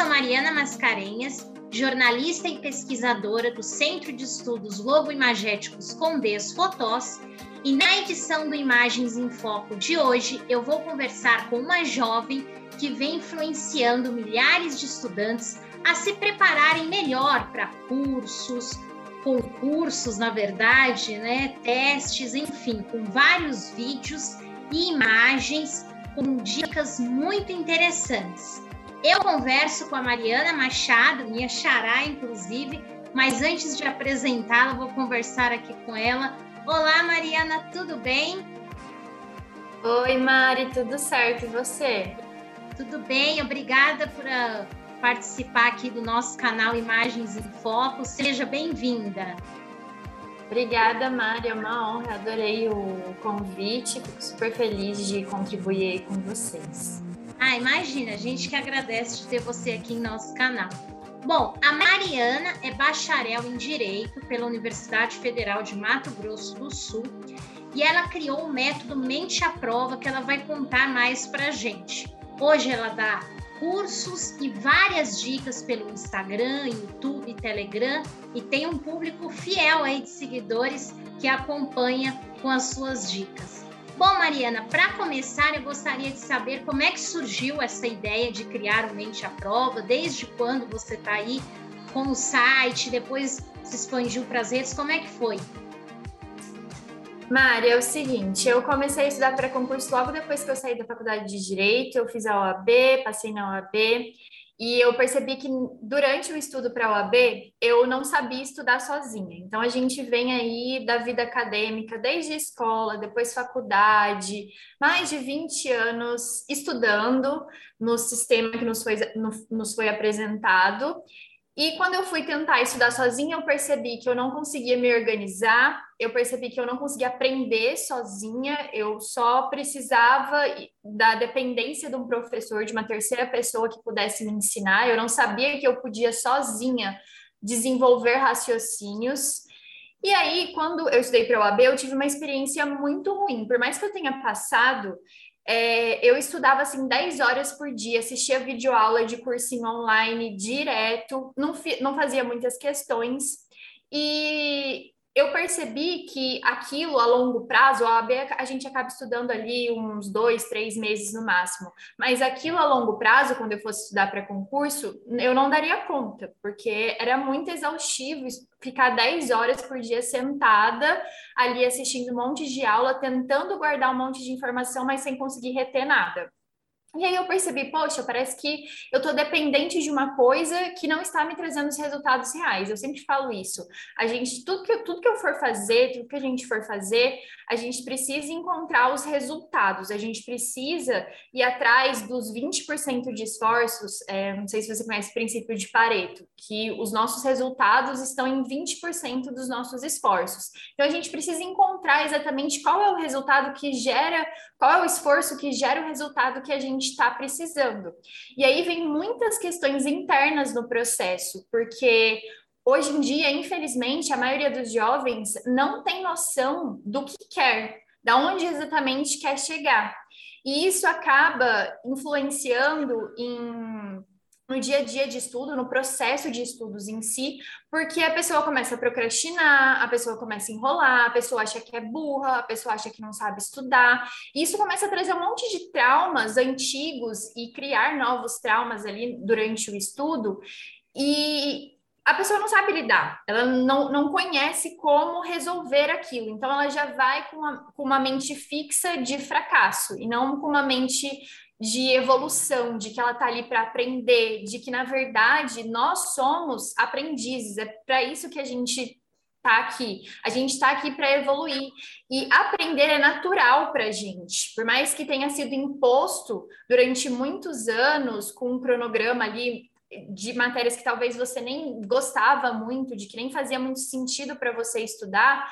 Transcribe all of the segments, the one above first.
sou Mariana Mascarenhas, jornalista e pesquisadora do Centro de Estudos Lobo-Imagéticos Condés Fotós, e na edição do Imagens em Foco de hoje eu vou conversar com uma jovem que vem influenciando milhares de estudantes a se prepararem melhor para cursos, concursos, na verdade, né, testes, enfim, com vários vídeos e imagens com dicas muito interessantes. Eu converso com a Mariana Machado, minha xará, inclusive, mas antes de apresentá-la, vou conversar aqui com ela. Olá, Mariana, tudo bem? Oi, Mari, tudo certo? E você? Tudo bem, obrigada por uh, participar aqui do nosso canal Imagens em Foco. Seja bem-vinda. Obrigada, Mari, é uma honra, adorei o convite, fico super feliz de contribuir com vocês. Ah, imagina, a gente que agradece de ter você aqui em nosso canal. Bom, a Mariana é bacharel em Direito pela Universidade Federal de Mato Grosso do Sul e ela criou o método Mente à Prova que ela vai contar mais para gente. Hoje ela dá cursos e várias dicas pelo Instagram, YouTube, Telegram e tem um público fiel aí de seguidores que acompanha com as suas dicas. Bom, Mariana, para começar, eu gostaria de saber como é que surgiu essa ideia de criar o Mente à Prova, desde quando você está aí com o site, depois se expandiu para as redes, como é que foi? Mari, é o seguinte, eu comecei a estudar para concurso logo depois que eu saí da faculdade de Direito, eu fiz a OAB, passei na OAB, e eu percebi que durante o estudo para a OAB, eu não sabia estudar sozinha. Então, a gente vem aí da vida acadêmica, desde escola, depois faculdade, mais de 20 anos estudando no sistema que nos foi, nos foi apresentado. E quando eu fui tentar estudar sozinha, eu percebi que eu não conseguia me organizar, eu percebi que eu não conseguia aprender sozinha, eu só precisava da dependência de um professor, de uma terceira pessoa que pudesse me ensinar. Eu não sabia que eu podia sozinha desenvolver raciocínios. E aí, quando eu estudei para o AB, eu tive uma experiência muito ruim. Por mais que eu tenha passado, é, eu estudava assim 10 horas por dia, assistia videoaula de cursinho online direto, não, não fazia muitas questões. E eu percebi que aquilo a longo prazo, a OAB a gente acaba estudando ali uns dois, três meses no máximo, mas aquilo a longo prazo, quando eu fosse estudar para concurso, eu não daria conta, porque era muito exaustivo ficar 10 horas por dia sentada ali assistindo um monte de aula, tentando guardar um monte de informação, mas sem conseguir reter nada. E aí eu percebi, poxa, parece que eu estou dependente de uma coisa que não está me trazendo os resultados reais. Eu sempre falo isso. A gente, tudo que, tudo que eu for fazer, tudo que a gente for fazer, a gente precisa encontrar os resultados. A gente precisa ir atrás dos 20% de esforços. É, não sei se você conhece o princípio de Pareto, que os nossos resultados estão em 20% dos nossos esforços. Então a gente precisa encontrar exatamente qual é o resultado que gera, qual é o esforço que gera o resultado que a gente gente está precisando. E aí vem muitas questões internas no processo, porque hoje em dia, infelizmente, a maioria dos jovens não tem noção do que quer, da onde exatamente quer chegar. E isso acaba influenciando em no dia a dia de estudo, no processo de estudos em si, porque a pessoa começa a procrastinar, a pessoa começa a enrolar, a pessoa acha que é burra, a pessoa acha que não sabe estudar. E isso começa a trazer um monte de traumas antigos e criar novos traumas ali durante o estudo. E a pessoa não sabe lidar, ela não, não conhece como resolver aquilo, então ela já vai com uma, com uma mente fixa de fracasso e não com uma mente de evolução, de que ela está ali para aprender, de que na verdade nós somos aprendizes, é para isso que a gente está aqui. A gente está aqui para evoluir. E aprender é natural para a gente, por mais que tenha sido imposto durante muitos anos com um cronograma ali de matérias que talvez você nem gostava muito, de que nem fazia muito sentido para você estudar,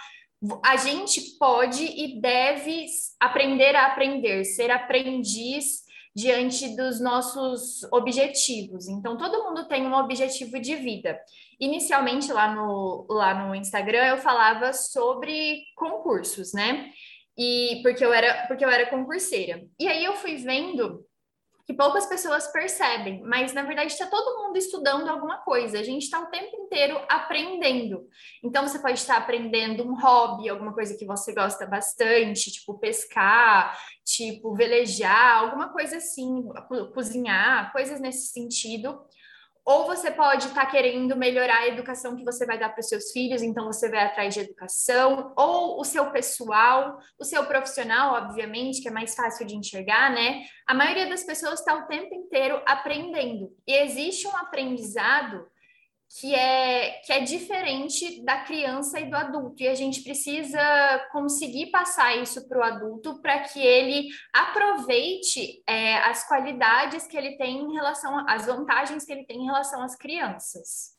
a gente pode e deve aprender a aprender, ser aprendiz diante dos nossos objetivos. Então, todo mundo tem um objetivo de vida. Inicialmente, lá no, lá no Instagram, eu falava sobre concursos, né? E porque eu era, porque eu era concurseira. E aí eu fui vendo que poucas pessoas percebem, mas na verdade está todo mundo estudando alguma coisa, a gente está o tempo inteiro aprendendo. Então você pode estar aprendendo um hobby, alguma coisa que você gosta bastante, tipo pescar, tipo velejar, alguma coisa assim, cozinhar, coisas nesse sentido ou você pode estar tá querendo melhorar a educação que você vai dar para os seus filhos, então você vai atrás de educação, ou o seu pessoal, o seu profissional, obviamente, que é mais fácil de enxergar, né? A maioria das pessoas está o tempo inteiro aprendendo. E existe um aprendizado que é, que é diferente da criança e do adulto. E a gente precisa conseguir passar isso para o adulto para que ele aproveite é, as qualidades que ele tem em relação, às vantagens que ele tem em relação às crianças.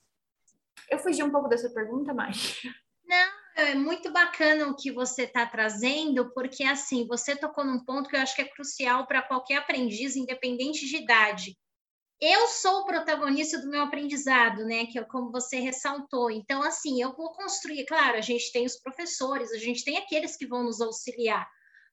Eu fugi um pouco dessa pergunta, mas. Não, é muito bacana o que você está trazendo, porque assim, você tocou num ponto que eu acho que é crucial para qualquer aprendiz, independente de idade eu sou o protagonista do meu aprendizado, né? Que é como você ressaltou. Então, assim, eu vou construir, claro, a gente tem os professores, a gente tem aqueles que vão nos auxiliar.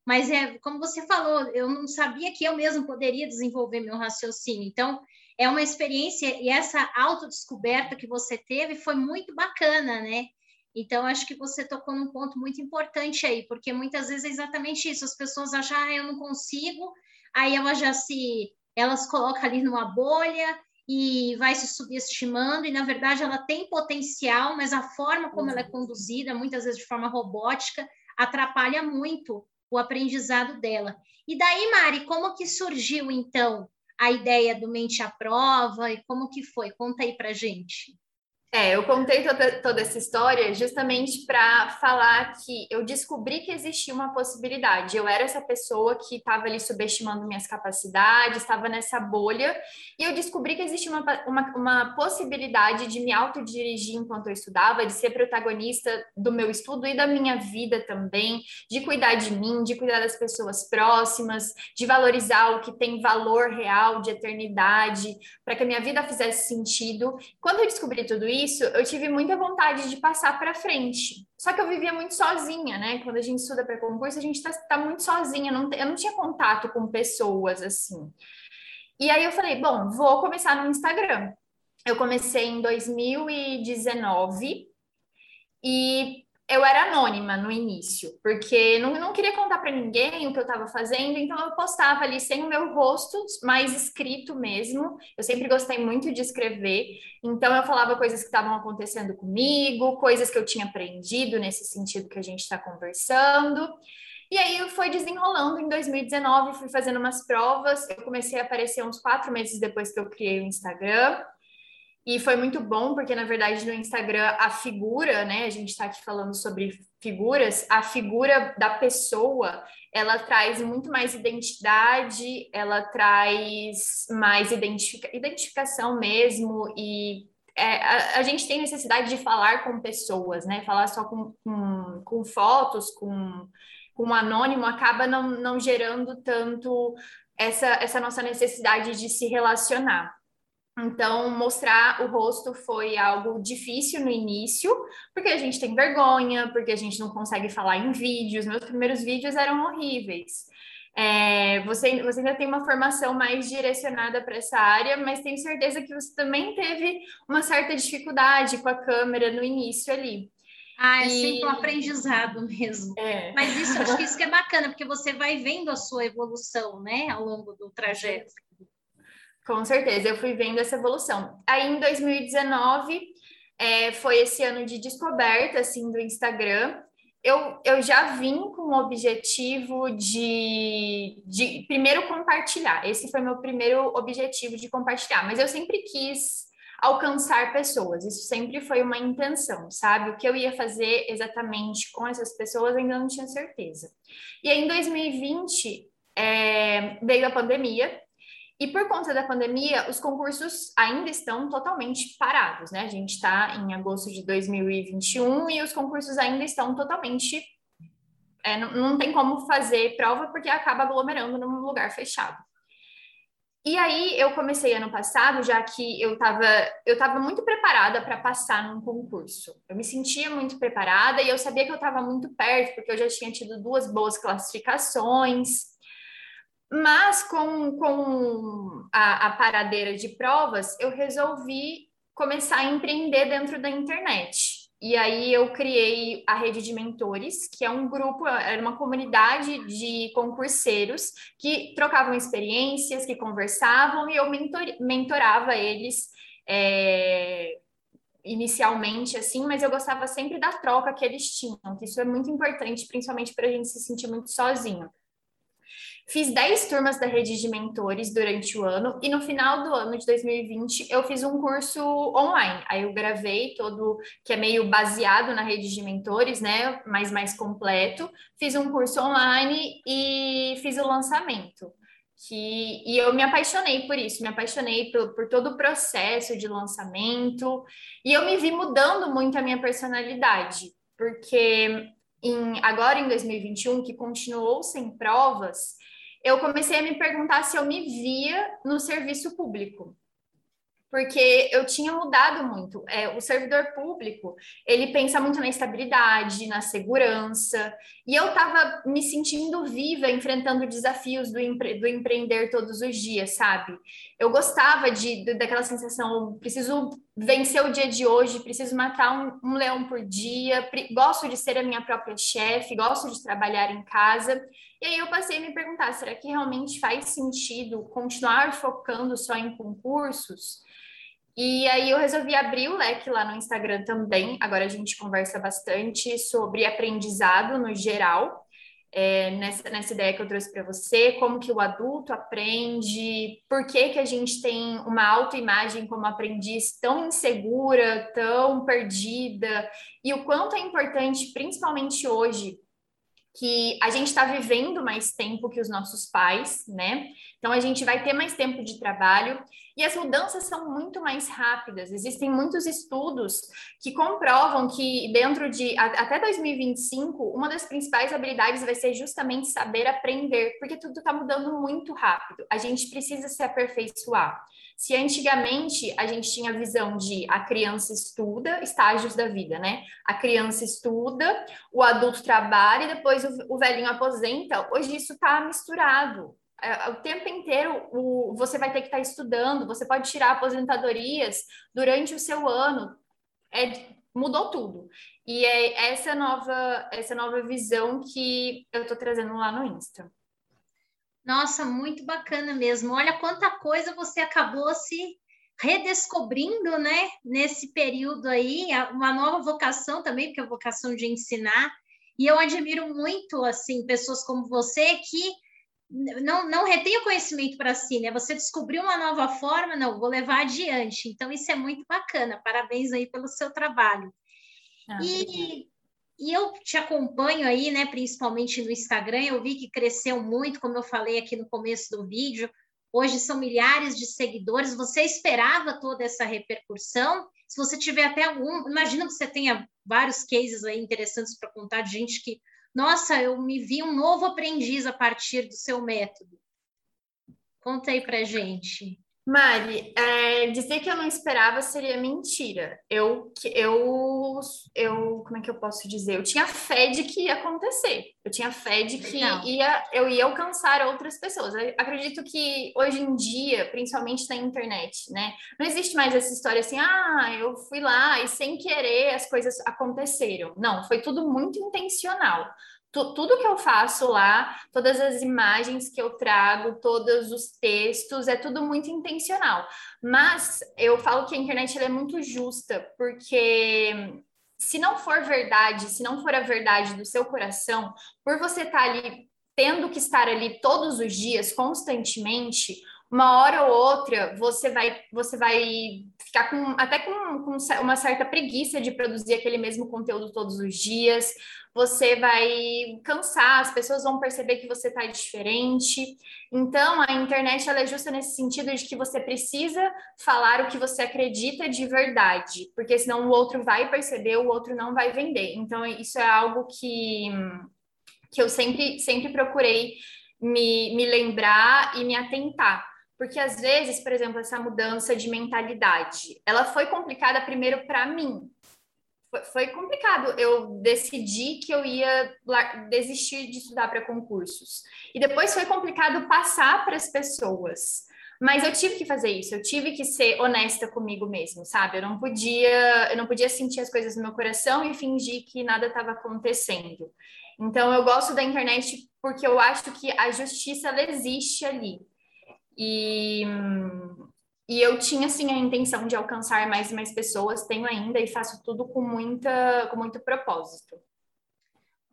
Mas é como você falou, eu não sabia que eu mesmo poderia desenvolver meu raciocínio. Então, é uma experiência e essa autodescoberta que você teve foi muito bacana, né? Então, acho que você tocou num ponto muito importante aí, porque muitas vezes é exatamente isso, as pessoas acham, ah, eu não consigo, aí ela já se elas colocam ali numa bolha e vai se subestimando, e na verdade ela tem potencial, mas a forma como ela é conduzida, muitas vezes de forma robótica, atrapalha muito o aprendizado dela. E daí, Mari, como que surgiu então a ideia do mente à prova e como que foi? Conta aí pra gente. É, eu contei toda, toda essa história justamente para falar que eu descobri que existia uma possibilidade. Eu era essa pessoa que estava ali subestimando minhas capacidades, estava nessa bolha, e eu descobri que existia uma, uma, uma possibilidade de me autodirigir enquanto eu estudava, de ser protagonista do meu estudo e da minha vida também, de cuidar de mim, de cuidar das pessoas próximas, de valorizar o que tem valor real, de eternidade, para que a minha vida fizesse sentido. Quando eu descobri tudo isso, isso, eu tive muita vontade de passar para frente. Só que eu vivia muito sozinha, né? Quando a gente estuda para concurso, a gente está tá muito sozinha, não, eu não tinha contato com pessoas assim. E aí eu falei, bom, vou começar no Instagram. Eu comecei em 2019 e eu era anônima no início, porque não, não queria contar para ninguém o que eu estava fazendo, então eu postava ali sem o meu rosto, mais escrito mesmo. Eu sempre gostei muito de escrever, então eu falava coisas que estavam acontecendo comigo, coisas que eu tinha aprendido nesse sentido que a gente está conversando. E aí foi desenrolando em 2019, fui fazendo umas provas, eu comecei a aparecer uns quatro meses depois que eu criei o Instagram. E foi muito bom, porque na verdade no Instagram a figura, né? A gente está aqui falando sobre figuras, a figura da pessoa ela traz muito mais identidade, ela traz mais identifica identificação mesmo, e é, a, a, gente tem necessidade de falar com pessoas, né? Falar só com, com, com fotos, com, com anônimo, acaba não, não gerando tanto essa, essa nossa necessidade de se relacionar. Então, mostrar o rosto foi algo difícil no início, porque a gente tem vergonha, porque a gente não consegue falar em vídeos. Meus primeiros vídeos eram horríveis. É, você, você ainda tem uma formação mais direcionada para essa área, mas tenho certeza que você também teve uma certa dificuldade com a câmera no início ali. Ah, é e... sempre um aprendizado mesmo. É. Mas isso, acho que isso que é bacana, porque você vai vendo a sua evolução, né, ao longo do trajeto. Com certeza, eu fui vendo essa evolução. Aí em 2019 é, foi esse ano de descoberta assim do Instagram. Eu, eu já vim com o objetivo de, de primeiro compartilhar. Esse foi meu primeiro objetivo de compartilhar, mas eu sempre quis alcançar pessoas. Isso sempre foi uma intenção, sabe? O que eu ia fazer exatamente com essas pessoas ainda não tinha certeza. E aí, em 2020 é, veio a pandemia e por conta da pandemia, os concursos ainda estão totalmente parados, né? A gente está em agosto de 2021 e os concursos ainda estão totalmente. É, não, não tem como fazer prova porque acaba aglomerando num lugar fechado. E aí eu comecei ano passado, já que eu estava eu tava muito preparada para passar num concurso. Eu me sentia muito preparada e eu sabia que eu estava muito perto, porque eu já tinha tido duas boas classificações. Mas com, com a, a paradeira de provas, eu resolvi começar a empreender dentro da internet. E aí eu criei a rede de mentores, que é um grupo, era uma comunidade de concurseiros que trocavam experiências, que conversavam e eu mentor, mentorava eles é, inicialmente, assim, mas eu gostava sempre da troca que eles tinham, que isso é muito importante, principalmente para a gente se sentir muito sozinho. Fiz 10 turmas da rede de mentores durante o ano e no final do ano de 2020 eu fiz um curso online. Aí eu gravei todo, que é meio baseado na rede de mentores, né? Mas mais completo. Fiz um curso online e fiz o lançamento. Que, e eu me apaixonei por isso, me apaixonei por, por todo o processo de lançamento, e eu me vi mudando muito a minha personalidade, porque em, agora em 2021, que continuou sem provas, eu comecei a me perguntar se eu me via no serviço público porque eu tinha mudado muito. É, o servidor público, ele pensa muito na estabilidade, na segurança, e eu estava me sentindo viva, enfrentando desafios do, empre do empreender todos os dias, sabe? Eu gostava de, de, daquela sensação, preciso vencer o dia de hoje, preciso matar um, um leão por dia, gosto de ser a minha própria chefe, gosto de trabalhar em casa, e aí eu passei a me perguntar, será que realmente faz sentido continuar focando só em concursos? E aí eu resolvi abrir o leque lá no Instagram também. Agora a gente conversa bastante sobre aprendizado no geral. É, nessa, nessa ideia que eu trouxe para você, como que o adulto aprende, por que, que a gente tem uma autoimagem como aprendiz tão insegura, tão perdida, e o quanto é importante, principalmente hoje, que a gente está vivendo mais tempo que os nossos pais, né? Então a gente vai ter mais tempo de trabalho e as mudanças são muito mais rápidas. Existem muitos estudos que comprovam que dentro de até 2025, uma das principais habilidades vai ser justamente saber aprender, porque tudo está mudando muito rápido. A gente precisa se aperfeiçoar. Se antigamente a gente tinha a visão de a criança estuda, estágios da vida, né? A criança estuda, o adulto trabalha e depois o, velhinho aposenta. Hoje isso está misturado. É, o tempo inteiro o, você vai ter que estar tá estudando, você pode tirar aposentadorias durante o seu ano. É, mudou tudo. E é essa nova, essa nova visão que eu estou trazendo lá no Insta. Nossa, muito bacana mesmo. Olha quanta coisa você acabou se redescobrindo, né? Nesse período aí, uma nova vocação também, porque é a vocação de ensinar. E eu admiro muito, assim, pessoas como você que não, não retém o conhecimento para si, né? Você descobriu uma nova forma, não, vou levar adiante. Então, isso é muito bacana. Parabéns aí pelo seu trabalho. Ah, e e eu te acompanho aí, né, principalmente no Instagram, eu vi que cresceu muito, como eu falei aqui no começo do vídeo. Hoje são milhares de seguidores. Você esperava toda essa repercussão? Se você tiver até algum, imagino que você tenha vários cases aí interessantes para contar de gente que, nossa, eu me vi um novo aprendiz a partir do seu método. Conta aí para gente. Mari, é, dizer que eu não esperava seria mentira. Eu, eu, eu, como é que eu posso dizer? Eu tinha fé de que ia acontecer. Eu tinha fé de que ia, eu ia alcançar outras pessoas. Eu acredito que hoje em dia, principalmente na internet, né, não existe mais essa história assim, ah, eu fui lá e sem querer as coisas aconteceram. Não, foi tudo muito intencional tudo que eu faço lá, todas as imagens que eu trago, todos os textos, é tudo muito intencional. Mas eu falo que a internet é muito justa, porque se não for verdade, se não for a verdade do seu coração, por você estar tá ali tendo que estar ali todos os dias, constantemente, uma hora ou outra você vai você vai ficar com até com, com, uma certa preguiça de produzir aquele mesmo conteúdo todos os dias você vai cansar, as pessoas vão perceber que você está diferente. Então, a internet ela é justa nesse sentido de que você precisa falar o que você acredita de verdade, porque senão o outro vai perceber, o outro não vai vender. Então, isso é algo que, que eu sempre, sempre procurei me, me lembrar e me atentar. Porque às vezes, por exemplo, essa mudança de mentalidade, ela foi complicada primeiro para mim, foi complicado. Eu decidi que eu ia desistir de estudar para concursos. E depois foi complicado passar para as pessoas. Mas eu tive que fazer isso, eu tive que ser honesta comigo mesmo, sabe? Eu não podia, eu não podia sentir as coisas no meu coração e fingir que nada estava acontecendo. Então eu gosto da internet porque eu acho que a justiça ela existe ali. E, e eu tinha assim a intenção de alcançar mais e mais pessoas, tenho ainda e faço tudo com muita com muito propósito.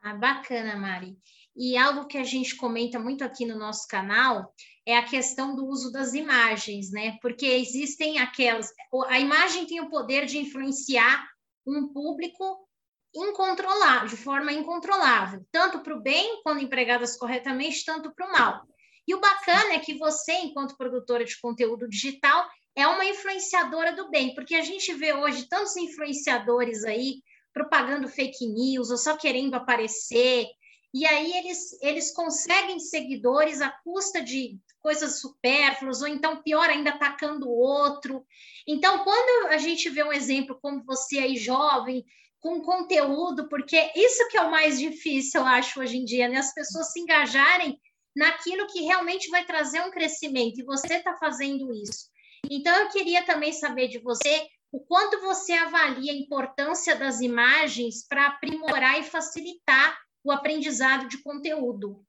Ah, bacana, Mari. E algo que a gente comenta muito aqui no nosso canal é a questão do uso das imagens, né? Porque existem aquelas. A imagem tem o poder de influenciar um público incontrolável, de forma incontrolável, tanto para o bem, quando empregadas corretamente, tanto para o mal. E o bacana é que você, enquanto produtora de conteúdo digital, é uma influenciadora do bem, porque a gente vê hoje tantos influenciadores aí propagando fake news ou só querendo aparecer, e aí eles, eles conseguem seguidores à custa de coisas supérfluas, ou então, pior ainda, atacando o outro. Então, quando a gente vê um exemplo como você aí, jovem, com conteúdo, porque isso que é o mais difícil, eu acho, hoje em dia, né? As pessoas se engajarem naquilo que realmente vai trazer um crescimento, e você está fazendo isso. Então, eu queria também saber de você o quanto você avalia a importância das imagens para aprimorar e facilitar o aprendizado de conteúdo.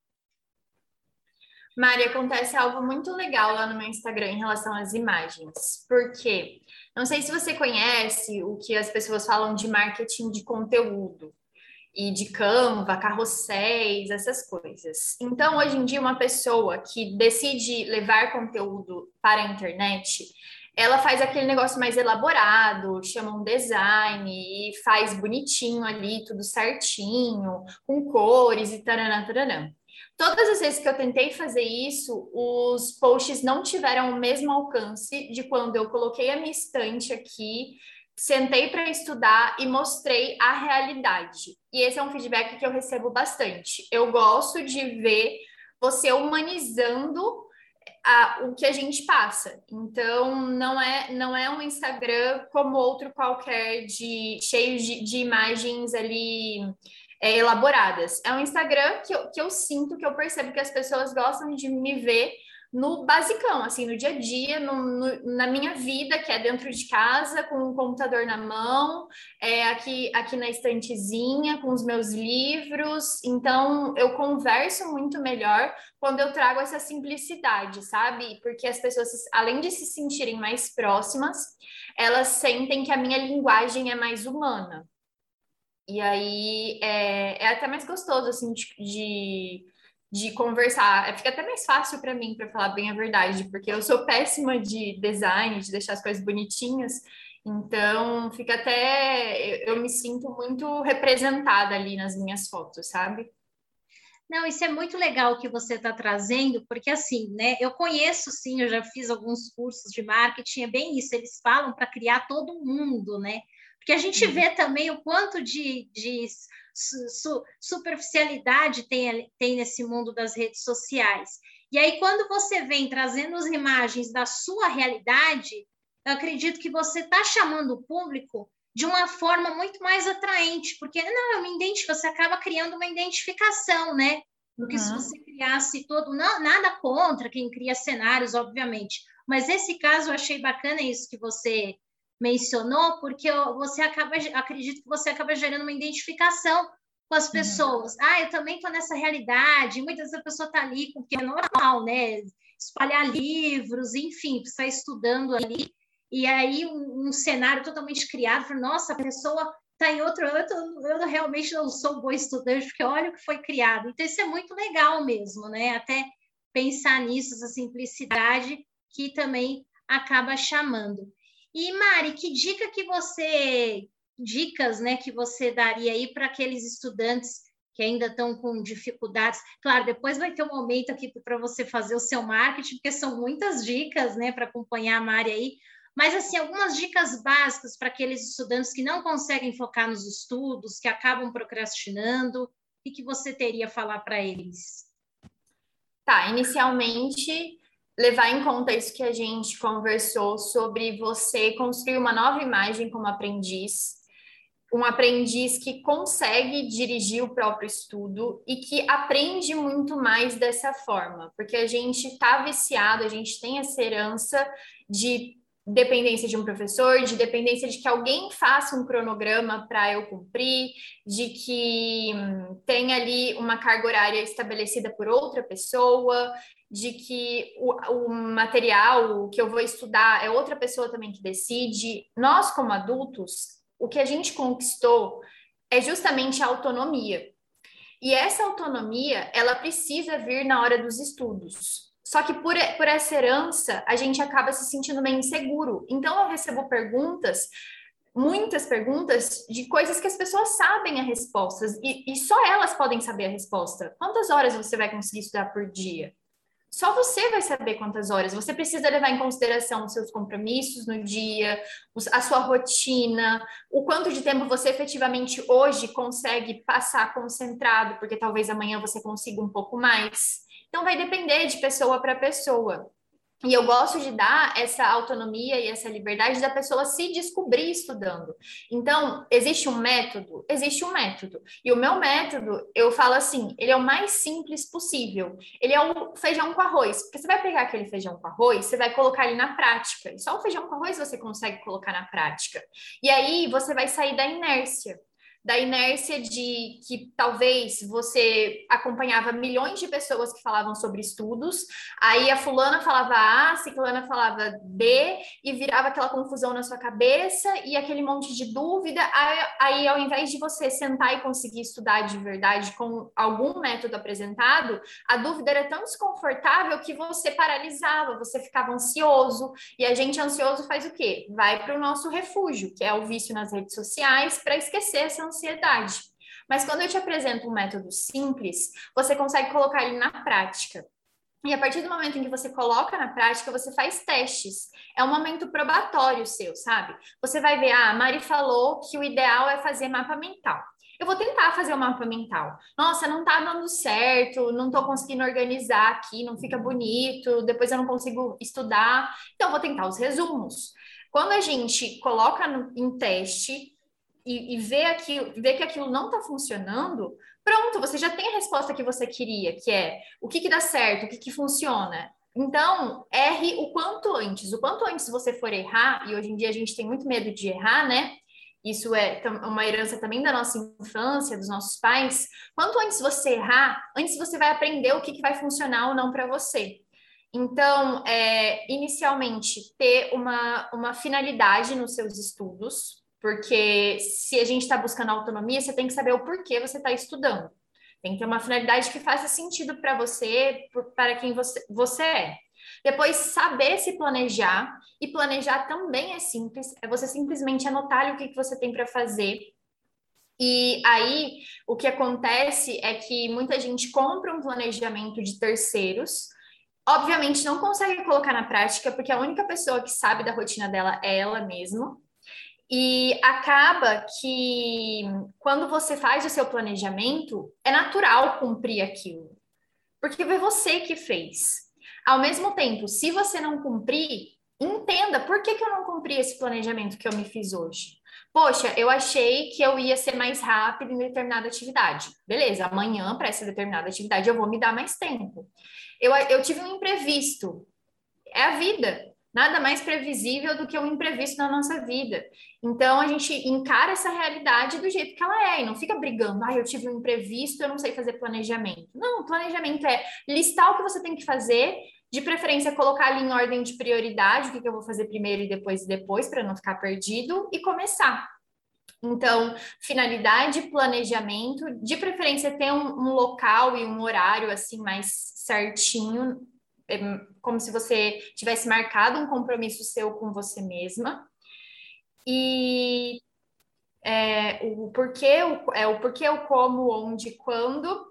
Mari, acontece algo muito legal lá no meu Instagram em relação às imagens, porque não sei se você conhece o que as pessoas falam de marketing de conteúdo e de Canva, carrosséis, essas coisas. Então, hoje em dia, uma pessoa que decide levar conteúdo para a internet, ela faz aquele negócio mais elaborado, chama um design e faz bonitinho ali, tudo certinho, com cores e taranã, taranã. Todas as vezes que eu tentei fazer isso, os posts não tiveram o mesmo alcance de quando eu coloquei a minha estante aqui, sentei para estudar e mostrei a realidade. E esse é um feedback que eu recebo bastante. Eu gosto de ver você humanizando a, o que a gente passa. Então, não é, não é um Instagram como outro qualquer, de cheio de, de imagens ali é, elaboradas. É um Instagram que eu, que eu sinto, que eu percebo que as pessoas gostam de me ver no basicão, assim, no dia a dia, no, no, na minha vida, que é dentro de casa, com o computador na mão, é, aqui, aqui na estantezinha, com os meus livros. Então, eu converso muito melhor quando eu trago essa simplicidade, sabe? Porque as pessoas, além de se sentirem mais próximas, elas sentem que a minha linguagem é mais humana. E aí é, é até mais gostoso, assim, de, de de conversar. É, fica até mais fácil para mim, para falar bem a verdade, porque eu sou péssima de design, de deixar as coisas bonitinhas. Então, fica até. Eu me sinto muito representada ali nas minhas fotos, sabe? Não, isso é muito legal que você está trazendo, porque assim, né? Eu conheço, sim, eu já fiz alguns cursos de marketing, é bem isso, eles falam para criar todo mundo, né? Porque a gente uhum. vê também o quanto de, de su, superficialidade tem, tem nesse mundo das redes sociais. E aí, quando você vem trazendo as imagens da sua realidade, eu acredito que você está chamando o público de uma forma muito mais atraente, porque não, eu me identifico, você acaba criando uma identificação, né? Do que uhum. se você criasse todo, não, nada contra quem cria cenários, obviamente, mas esse caso eu achei bacana isso que você mencionou, porque você acaba, acredito que você acaba gerando uma identificação com as uhum. pessoas. Uhum. Ah, eu também estou nessa realidade. Muitas vezes a pessoa está ali com o que é normal, né? Espalhar livros, enfim, está estudando ali. E aí um, um cenário totalmente criado, para nossa, a pessoa está em outro. Eu, tô, eu realmente não sou boa estudante, porque olha o que foi criado. Então, isso é muito legal mesmo, né? Até pensar nisso, essa simplicidade que também acaba chamando. E Mari, que dica que você dicas, né, que você daria aí para aqueles estudantes que ainda estão com dificuldades? Claro, depois vai ter um momento aqui para você fazer o seu marketing, porque são muitas dicas, né, para acompanhar a Mari aí. Mas assim, algumas dicas básicas para aqueles estudantes que não conseguem focar nos estudos, que acabam procrastinando, e que você teria a falar para eles? Tá, inicialmente levar em conta isso que a gente conversou sobre você construir uma nova imagem como aprendiz. um aprendiz que consegue dirigir o próprio estudo e que aprende muito mais dessa forma, porque a gente está viciado, a gente tem essa herança de dependência de um professor, de dependência de que alguém faça um cronograma para eu cumprir, de que hum, tem ali uma carga horária estabelecida por outra pessoa, de que o, o material que eu vou estudar é outra pessoa também que decide. Nós, como adultos, o que a gente conquistou é justamente a autonomia. E essa autonomia, ela precisa vir na hora dos estudos. Só que por, por essa herança, a gente acaba se sentindo meio inseguro. Então, eu recebo perguntas, muitas perguntas, de coisas que as pessoas sabem as respostas, e, e só elas podem saber a resposta. Quantas horas você vai conseguir estudar por dia? Só você vai saber quantas horas. Você precisa levar em consideração os seus compromissos no dia, a sua rotina, o quanto de tempo você efetivamente hoje consegue passar concentrado, porque talvez amanhã você consiga um pouco mais. Então, vai depender de pessoa para pessoa. E eu gosto de dar essa autonomia e essa liberdade da pessoa se descobrir estudando. Então, existe um método? Existe um método. E o meu método, eu falo assim, ele é o mais simples possível. Ele é o feijão com arroz. Porque você vai pegar aquele feijão com arroz, você vai colocar ele na prática. E só o feijão com arroz você consegue colocar na prática. E aí você vai sair da inércia da inércia de que talvez você acompanhava milhões de pessoas que falavam sobre estudos, aí a fulana falava A, a ciclana falava B, e virava aquela confusão na sua cabeça e aquele monte de dúvida. Aí, aí ao invés de você sentar e conseguir estudar de verdade com algum método apresentado, a dúvida era tão desconfortável que você paralisava, você ficava ansioso, e a gente ansioso faz o quê? Vai para o nosso refúgio, que é o vício nas redes sociais, para esquecer essa ansiedade. Mas quando eu te apresento um método simples, você consegue colocar ele na prática. E a partir do momento em que você coloca na prática, você faz testes. É um momento probatório seu, sabe? Você vai ver, ah, a Mari falou que o ideal é fazer mapa mental. Eu vou tentar fazer o mapa mental. Nossa, não tá dando certo, não tô conseguindo organizar aqui, não fica bonito, depois eu não consigo estudar. Então, vou tentar os resumos. Quando a gente coloca no, em teste, e, e vê, aquilo, vê que aquilo não está funcionando, pronto, você já tem a resposta que você queria, que é o que, que dá certo, o que, que funciona. Então, erre o quanto antes. O quanto antes você for errar, e hoje em dia a gente tem muito medo de errar, né? Isso é uma herança também da nossa infância, dos nossos pais. Quanto antes você errar, antes você vai aprender o que, que vai funcionar ou não para você. Então, é, inicialmente, ter uma, uma finalidade nos seus estudos, porque se a gente está buscando autonomia, você tem que saber o porquê você está estudando. Tem que ter uma finalidade que faça sentido para você, para quem você, você é. Depois, saber se planejar. E planejar também é simples. É você simplesmente anotar o que, que você tem para fazer. E aí, o que acontece é que muita gente compra um planejamento de terceiros, obviamente não consegue colocar na prática, porque a única pessoa que sabe da rotina dela é ela mesma. E acaba que quando você faz o seu planejamento, é natural cumprir aquilo, porque foi você que fez. Ao mesmo tempo, se você não cumprir, entenda por que, que eu não cumpri esse planejamento que eu me fiz hoje. Poxa, eu achei que eu ia ser mais rápido em determinada atividade. Beleza, amanhã, para essa determinada atividade, eu vou me dar mais tempo. Eu, eu tive um imprevisto. É a vida nada mais previsível do que um imprevisto na nossa vida. Então a gente encara essa realidade do jeito que ela é e não fica brigando, ah, eu tive um imprevisto, eu não sei fazer planejamento. Não, planejamento é listar o que você tem que fazer, de preferência colocar ali em ordem de prioridade, o que, que eu vou fazer primeiro e depois e depois, para não ficar perdido, e começar. Então, finalidade, planejamento, de preferência ter um, um local e um horário assim mais certinho como se você tivesse marcado um compromisso seu com você mesma. E é, o porquê, o, é, o porquê, o como, onde, quando,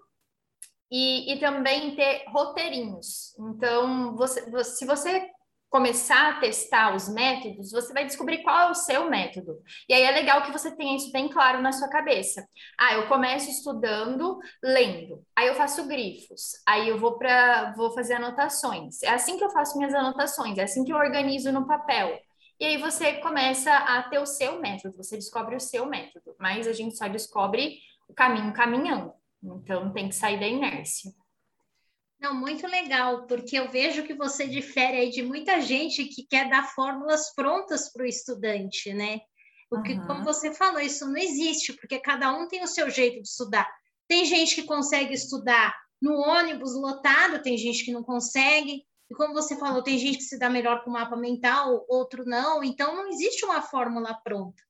e, e também ter roteirinhos. Então, você, você, se você começar a testar os métodos, você vai descobrir qual é o seu método. E aí é legal que você tenha isso bem claro na sua cabeça. Ah, eu começo estudando, lendo. Aí eu faço grifos. Aí eu vou para vou fazer anotações. É assim que eu faço minhas anotações, é assim que eu organizo no papel. e aí você começa a ter o seu método, você descobre o seu método, mas a gente só descobre o caminho caminhando. Então tem que sair da inércia. Não, muito legal, porque eu vejo que você difere aí de muita gente que quer dar fórmulas prontas para o estudante, né? Porque, uhum. como você falou, isso não existe, porque cada um tem o seu jeito de estudar. Tem gente que consegue estudar no ônibus lotado, tem gente que não consegue. E como você falou, tem gente que se dá melhor com o mapa mental, outro não. Então, não existe uma fórmula pronta.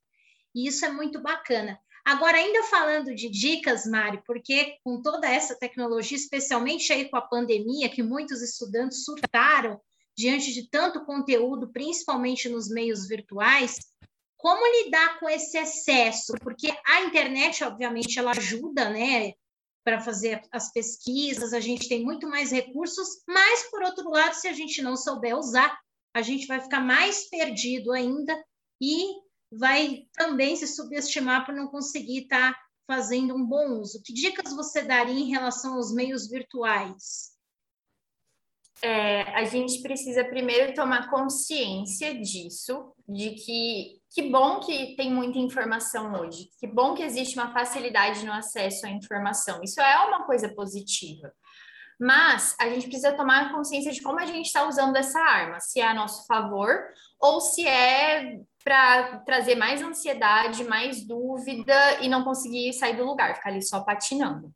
E isso é muito bacana. Agora, ainda falando de dicas, Mari, porque com toda essa tecnologia, especialmente aí com a pandemia, que muitos estudantes surtaram diante de tanto conteúdo, principalmente nos meios virtuais, como lidar com esse excesso? Porque a internet, obviamente, ela ajuda, né, para fazer as pesquisas, a gente tem muito mais recursos, mas, por outro lado, se a gente não souber usar, a gente vai ficar mais perdido ainda e vai também se subestimar por não conseguir estar tá fazendo um bom uso. Que dicas você daria em relação aos meios virtuais? É, a gente precisa primeiro tomar consciência disso, de que que bom que tem muita informação hoje, que bom que existe uma facilidade no acesso à informação. Isso é uma coisa positiva. Mas a gente precisa tomar consciência de como a gente está usando essa arma, se é a nosso favor ou se é para trazer mais ansiedade, mais dúvida e não conseguir sair do lugar, ficar ali só patinando.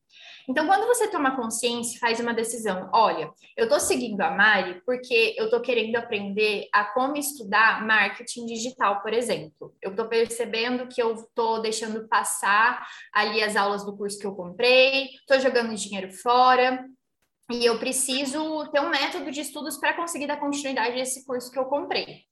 Então, quando você toma consciência, faz uma decisão, olha, eu estou seguindo a Mari porque eu estou querendo aprender a como estudar marketing digital, por exemplo. Eu estou percebendo que eu estou deixando passar ali as aulas do curso que eu comprei, estou jogando dinheiro fora, e eu preciso ter um método de estudos para conseguir dar continuidade a esse curso que eu comprei.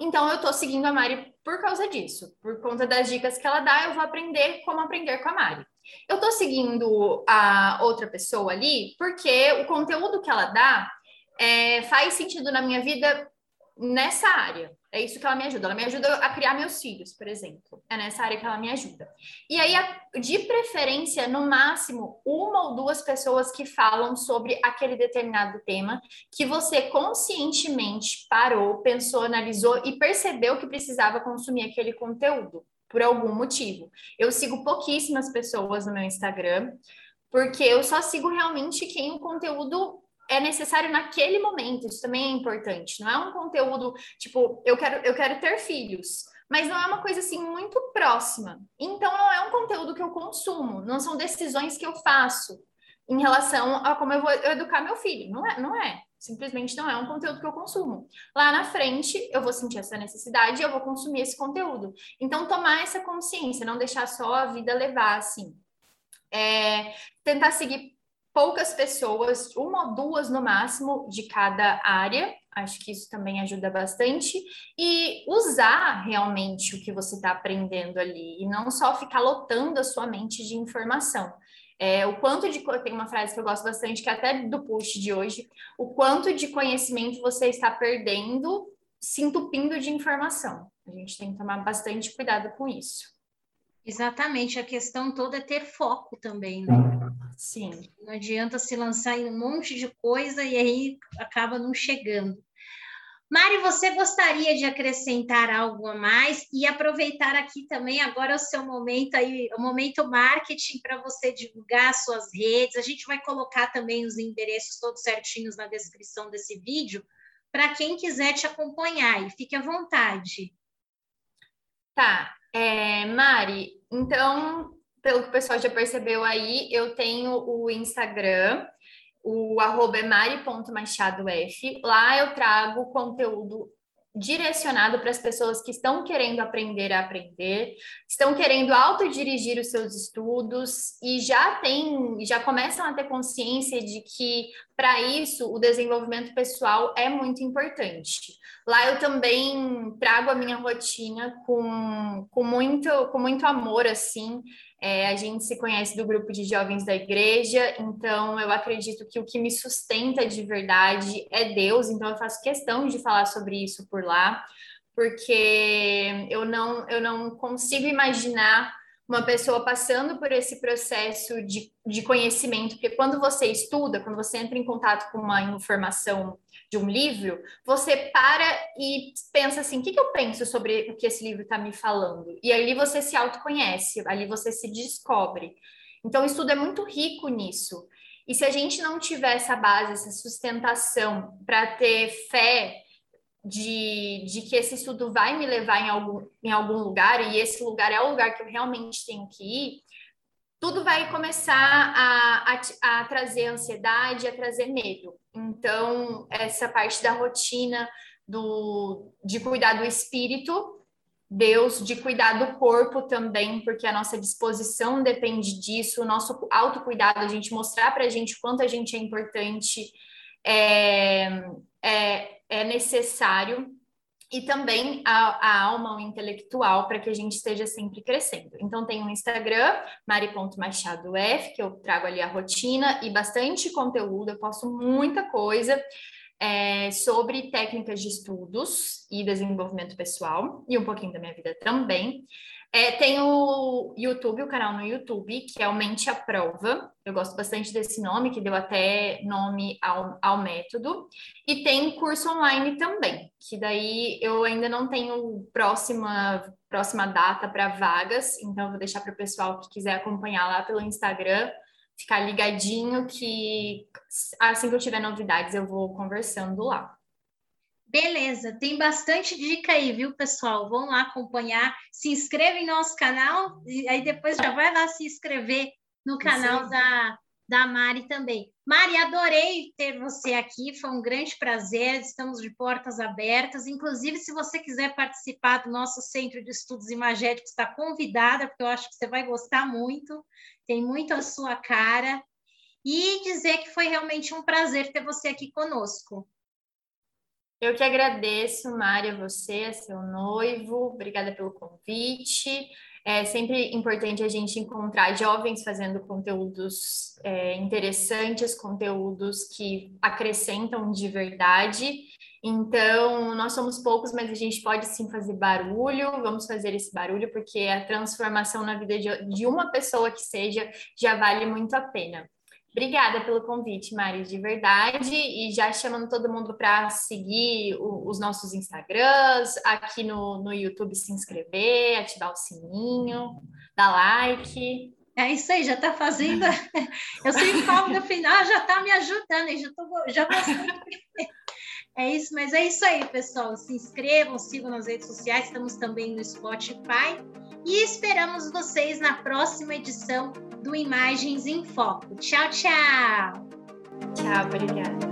Então, eu estou seguindo a Mari por causa disso. Por conta das dicas que ela dá, eu vou aprender como aprender com a Mari. Eu estou seguindo a outra pessoa ali porque o conteúdo que ela dá é, faz sentido na minha vida nessa área. É isso que ela me ajuda. Ela me ajuda a criar meus filhos, por exemplo. É nessa área que ela me ajuda. E aí, de preferência, no máximo, uma ou duas pessoas que falam sobre aquele determinado tema que você conscientemente parou, pensou, analisou e percebeu que precisava consumir aquele conteúdo por algum motivo. Eu sigo pouquíssimas pessoas no meu Instagram, porque eu só sigo realmente quem o conteúdo é necessário naquele momento. Isso também é importante. Não é um conteúdo tipo, eu quero, eu quero ter filhos, mas não é uma coisa assim muito próxima. Então não é um conteúdo que eu consumo, não são decisões que eu faço em relação a como eu vou educar meu filho. Não é, não é. Simplesmente não é um conteúdo que eu consumo. Lá na frente, eu vou sentir essa necessidade e eu vou consumir esse conteúdo. Então, tomar essa consciência, não deixar só a vida levar, assim. É, tentar seguir poucas pessoas, uma ou duas no máximo de cada área. Acho que isso também ajuda bastante. E usar realmente o que você está aprendendo ali, e não só ficar lotando a sua mente de informação. É, o quanto de. Tem uma frase que eu gosto bastante, que é até do post de hoje: o quanto de conhecimento você está perdendo se entupindo de informação. A gente tem que tomar bastante cuidado com isso. Exatamente, a questão toda é ter foco também, né? Sim. Não adianta se lançar em um monte de coisa e aí acaba não chegando. Mari, você gostaria de acrescentar algo a mais e aproveitar aqui também agora o seu momento aí, o momento marketing para você divulgar suas redes. A gente vai colocar também os endereços todos certinhos na descrição desse vídeo para quem quiser te acompanhar e fique à vontade. Tá, é, Mari, então, pelo que o pessoal já percebeu aí, eu tenho o Instagram, o arroba é. Lá eu trago conteúdo direcionado para as pessoas que estão querendo aprender a aprender, estão querendo autodirigir os seus estudos e já tem, já começam a ter consciência de que para isso o desenvolvimento pessoal é muito importante. Lá eu também trago a minha rotina com, com muito com muito amor assim. É, a gente se conhece do grupo de jovens da igreja, então eu acredito que o que me sustenta de verdade é Deus, então eu faço questão de falar sobre isso por lá, porque eu não, eu não consigo imaginar uma pessoa passando por esse processo de, de conhecimento, porque quando você estuda, quando você entra em contato com uma informação de um livro, você para e pensa assim: o que, que eu penso sobre o que esse livro está me falando? E ali você se autoconhece, ali você se descobre. Então, o estudo é muito rico nisso. E se a gente não tiver essa base, essa sustentação para ter fé de, de que esse estudo vai me levar em algum, em algum lugar, e esse lugar é o lugar que eu realmente tenho que ir, tudo vai começar a, a, a trazer ansiedade, a trazer medo. Então, essa parte da rotina, do, de cuidar do espírito, Deus, de cuidar do corpo também, porque a nossa disposição depende disso, o nosso autocuidado, a gente mostrar para a gente quanto a gente é importante, é, é, é necessário, e também a, a alma, o intelectual, para que a gente esteja sempre crescendo. Então, tem o Instagram, mari.machadof, que eu trago ali a rotina e bastante conteúdo, eu posto muita coisa é, sobre técnicas de estudos e desenvolvimento pessoal, e um pouquinho da minha vida também. É, tem o YouTube, o canal no YouTube, que é o Mente à Prova. Eu gosto bastante desse nome, que deu até nome ao, ao método. E tem curso online também, que daí eu ainda não tenho próxima, próxima data para vagas, então vou deixar para o pessoal que quiser acompanhar lá pelo Instagram ficar ligadinho que assim que eu tiver novidades eu vou conversando lá. Beleza, tem bastante dica aí, viu, pessoal? Vão lá acompanhar, se inscreva em nosso canal e aí depois já vai lá se inscrever no canal da, da Mari também. Mari, adorei ter você aqui, foi um grande prazer, estamos de portas abertas. Inclusive, se você quiser participar do nosso Centro de Estudos Imagéticos, está convidada, porque eu acho que você vai gostar muito, tem muito a sua cara. E dizer que foi realmente um prazer ter você aqui conosco. Eu que agradeço, Mária, você, seu noivo, obrigada pelo convite. É sempre importante a gente encontrar jovens fazendo conteúdos é, interessantes, conteúdos que acrescentam de verdade. Então, nós somos poucos, mas a gente pode sim fazer barulho. Vamos fazer esse barulho, porque a transformação na vida de, de uma pessoa que seja já vale muito a pena. Obrigada pelo convite, Mari, de verdade. E já chamando todo mundo para seguir o, os nossos Instagrams, aqui no, no YouTube se inscrever, ativar o sininho, dar like. É isso aí, já está fazendo. Eu sempre falo no final, já está me ajudando, já, tô, já. É isso, mas é isso aí, pessoal. Se inscrevam, sigam nas redes sociais, estamos também no Spotify e esperamos vocês na próxima edição do Imagens em Foco. Tchau, tchau! Tchau, obrigada.